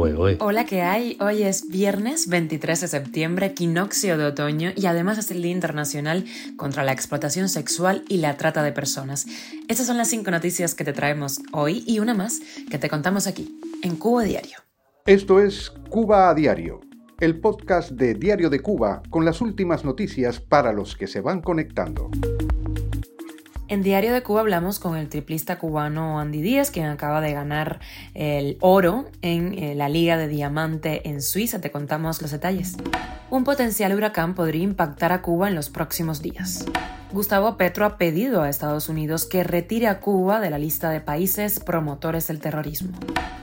Hola, ¿qué hay? Hoy es viernes 23 de septiembre, equinoccio de otoño y además es el Día Internacional contra la Explotación Sexual y la Trata de Personas. Estas son las cinco noticias que te traemos hoy y una más que te contamos aquí, en Cuba Diario. Esto es Cuba a Diario, el podcast de Diario de Cuba con las últimas noticias para los que se van conectando. En Diario de Cuba hablamos con el triplista cubano Andy Díaz, quien acaba de ganar el oro en eh, la Liga de Diamante en Suiza. Te contamos los detalles. Un potencial huracán podría impactar a Cuba en los próximos días. Gustavo Petro ha pedido a Estados Unidos que retire a Cuba de la lista de países promotores del terrorismo.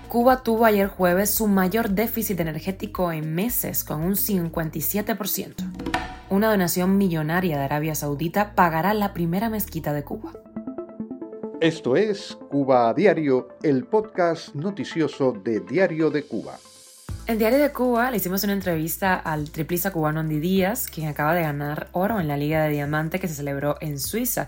Cuba tuvo ayer jueves su mayor déficit energético en meses, con un 57% una donación millonaria de Arabia Saudita pagará la primera mezquita de Cuba. Esto es Cuba a Diario, el podcast noticioso de Diario de Cuba. En Diario de Cuba le hicimos una entrevista al triplista cubano Andy Díaz, quien acaba de ganar oro en la Liga de Diamante que se celebró en Suiza.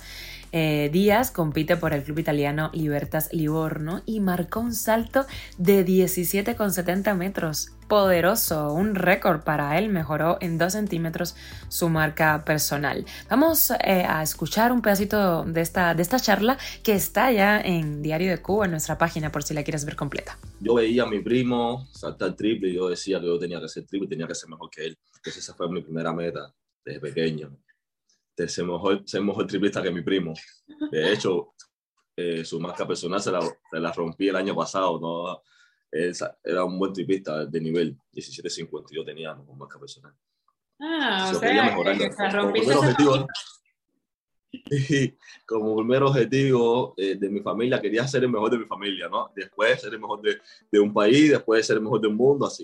Eh, Díaz compite por el club italiano Libertas Livorno y marcó un salto de 17,70 metros. Poderoso, un récord para él, mejoró en 2 centímetros su marca personal. Vamos eh, a escuchar un pedacito de esta, de esta charla que está ya en Diario de Cuba, en nuestra página, por si la quieres ver completa. Yo veía a mi primo saltar triple y yo decía que yo tenía que ser triple y tenía que ser mejor que él. Entonces esa fue mi primera meta desde pequeño de ser mejor, ser mejor triplista que mi primo. De hecho, eh, su marca personal se la, se la, rompí el año pasado. ¿no? era un buen triplista de nivel 17.52 tenía con marca personal. Ah, o sea, que se rompiste y como primer objetivo eh, de mi familia, quería ser el mejor de mi familia, ¿no? Después ser el mejor de, de un país, después ser el mejor del mundo, así.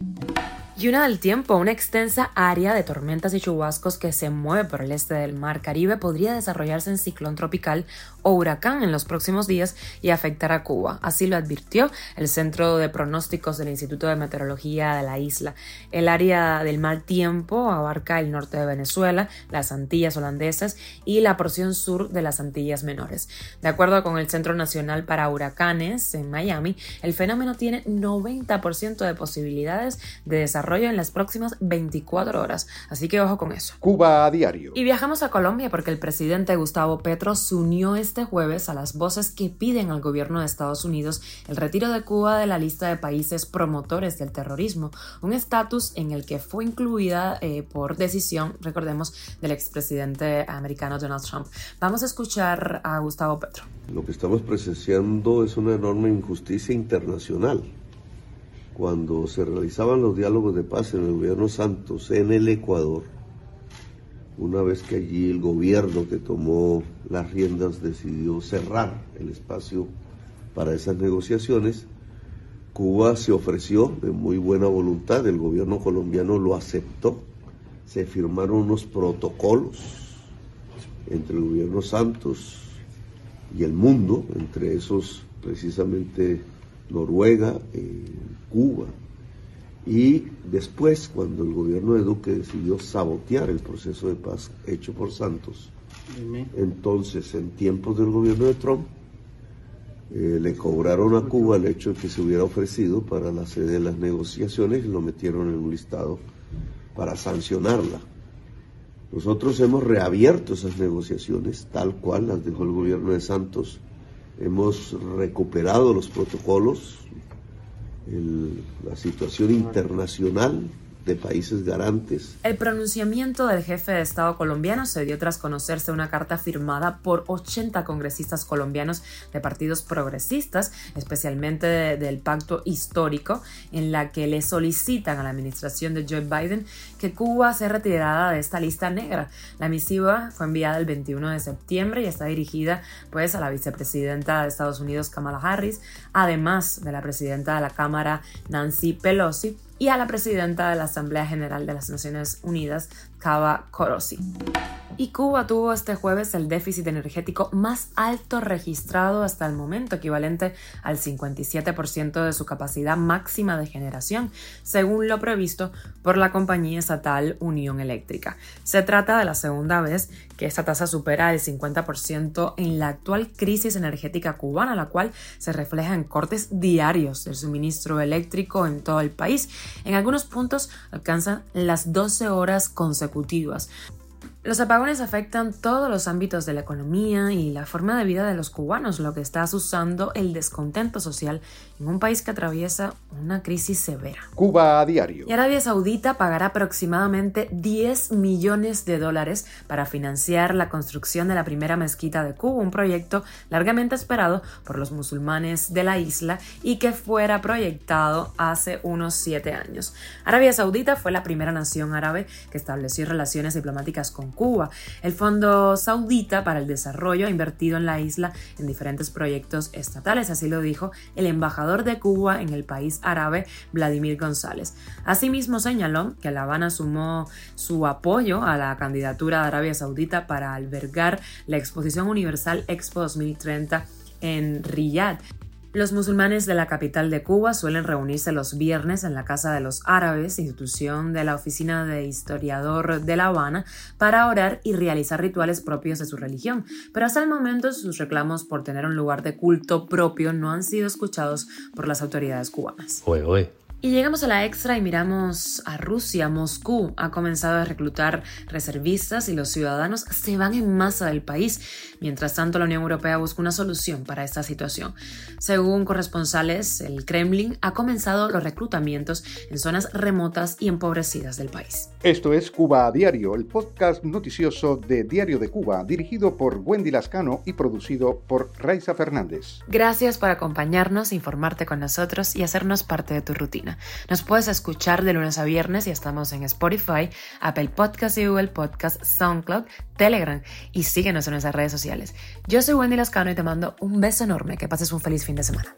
Y una del tiempo, una extensa área de tormentas y chubascos que se mueve por el este del Mar Caribe podría desarrollarse en ciclón tropical o huracán en los próximos días y afectar a Cuba. Así lo advirtió el Centro de Pronósticos del Instituto de Meteorología de la isla. El área del mal tiempo abarca el norte de Venezuela, las Antillas holandesas y la porción sur de las Antillas menores. De acuerdo con el Centro Nacional para Huracanes en Miami, el fenómeno tiene 90% de posibilidades de desarrollar desarrollo en las próximas 24 horas. Así que ojo con eso. Cuba a diario. Y viajamos a Colombia porque el presidente Gustavo Petro se unió este jueves a las voces que piden al gobierno de Estados Unidos el retiro de Cuba de la lista de países promotores del terrorismo, un estatus en el que fue incluida eh, por decisión, recordemos, del expresidente americano Donald Trump. Vamos a escuchar a Gustavo Petro. Lo que estamos presenciando es una enorme injusticia internacional cuando se realizaban los diálogos de paz en el gobierno Santos en el Ecuador, una vez que allí el gobierno que tomó las riendas decidió cerrar el espacio para esas negociaciones, Cuba se ofreció de muy buena voluntad, el gobierno colombiano lo aceptó, se firmaron unos protocolos entre el gobierno Santos y el mundo, entre esos precisamente Noruega, eh, Cuba. Y después, cuando el gobierno de Duque decidió sabotear el proceso de paz hecho por Santos, entonces en tiempos del gobierno de Trump, eh, le cobraron a Cuba el hecho de que se hubiera ofrecido para la sede de las negociaciones y lo metieron en un listado para sancionarla. Nosotros hemos reabierto esas negociaciones tal cual las dejó el gobierno de Santos hemos recuperado los protocolos, la situación internacional de países garantes. El pronunciamiento del jefe de Estado colombiano se dio tras conocerse una carta firmada por 80 congresistas colombianos de partidos progresistas, especialmente del pacto histórico, en la que le solicitan a la administración de Joe Biden que Cuba sea retirada de esta lista negra. La misiva fue enviada el 21 de septiembre y está dirigida pues a la vicepresidenta de Estados Unidos Kamala Harris, además de la presidenta de la Cámara Nancy Pelosi y a la presidenta de la Asamblea General de las Naciones Unidas, Kaba Korosi. Y Cuba tuvo este jueves el déficit energético más alto registrado hasta el momento, equivalente al 57% de su capacidad máxima de generación, según lo previsto por la compañía estatal Unión Eléctrica. Se trata de la segunda vez que esta tasa supera el 50% en la actual crisis energética cubana, la cual se refleja en cortes diarios del suministro eléctrico en todo el país. En algunos puntos alcanzan las 12 horas consecutivas consecutivas. Los apagones afectan todos los ámbitos de la economía y la forma de vida de los cubanos, lo que está asusando el descontento social en un país que atraviesa una crisis severa. Cuba a diario. Y Arabia Saudita pagará aproximadamente 10 millones de dólares para financiar la construcción de la primera mezquita de Cuba, un proyecto largamente esperado por los musulmanes de la isla y que fuera proyectado hace unos siete años. Arabia Saudita fue la primera nación árabe que estableció relaciones diplomáticas con Cuba. El Fondo Saudita para el Desarrollo ha invertido en la isla en diferentes proyectos estatales, así lo dijo el embajador de Cuba en el país árabe, Vladimir González. Asimismo señaló que La Habana sumó su apoyo a la candidatura de Arabia Saudita para albergar la Exposición Universal Expo 2030 en Riyadh. Los musulmanes de la capital de Cuba suelen reunirse los viernes en la Casa de los Árabes, institución de la Oficina de Historiador de La Habana, para orar y realizar rituales propios de su religión, pero hasta el momento sus reclamos por tener un lugar de culto propio no han sido escuchados por las autoridades cubanas. Y llegamos a la extra y miramos a Rusia. Moscú ha comenzado a reclutar reservistas y los ciudadanos se van en masa del país. Mientras tanto, la Unión Europea busca una solución para esta situación. Según corresponsales, el Kremlin ha comenzado los reclutamientos en zonas remotas y empobrecidas del país. Esto es Cuba a Diario, el podcast noticioso de Diario de Cuba, dirigido por Wendy Lascano y producido por Raiza Fernández. Gracias por acompañarnos, informarte con nosotros y hacernos parte de tu rutina. Nos puedes escuchar de lunes a viernes y estamos en Spotify, Apple Podcast y Google Podcast, SoundCloud, Telegram y síguenos en nuestras redes sociales. Yo soy Wendy Lascano y te mando un beso enorme. Que pases un feliz fin de semana.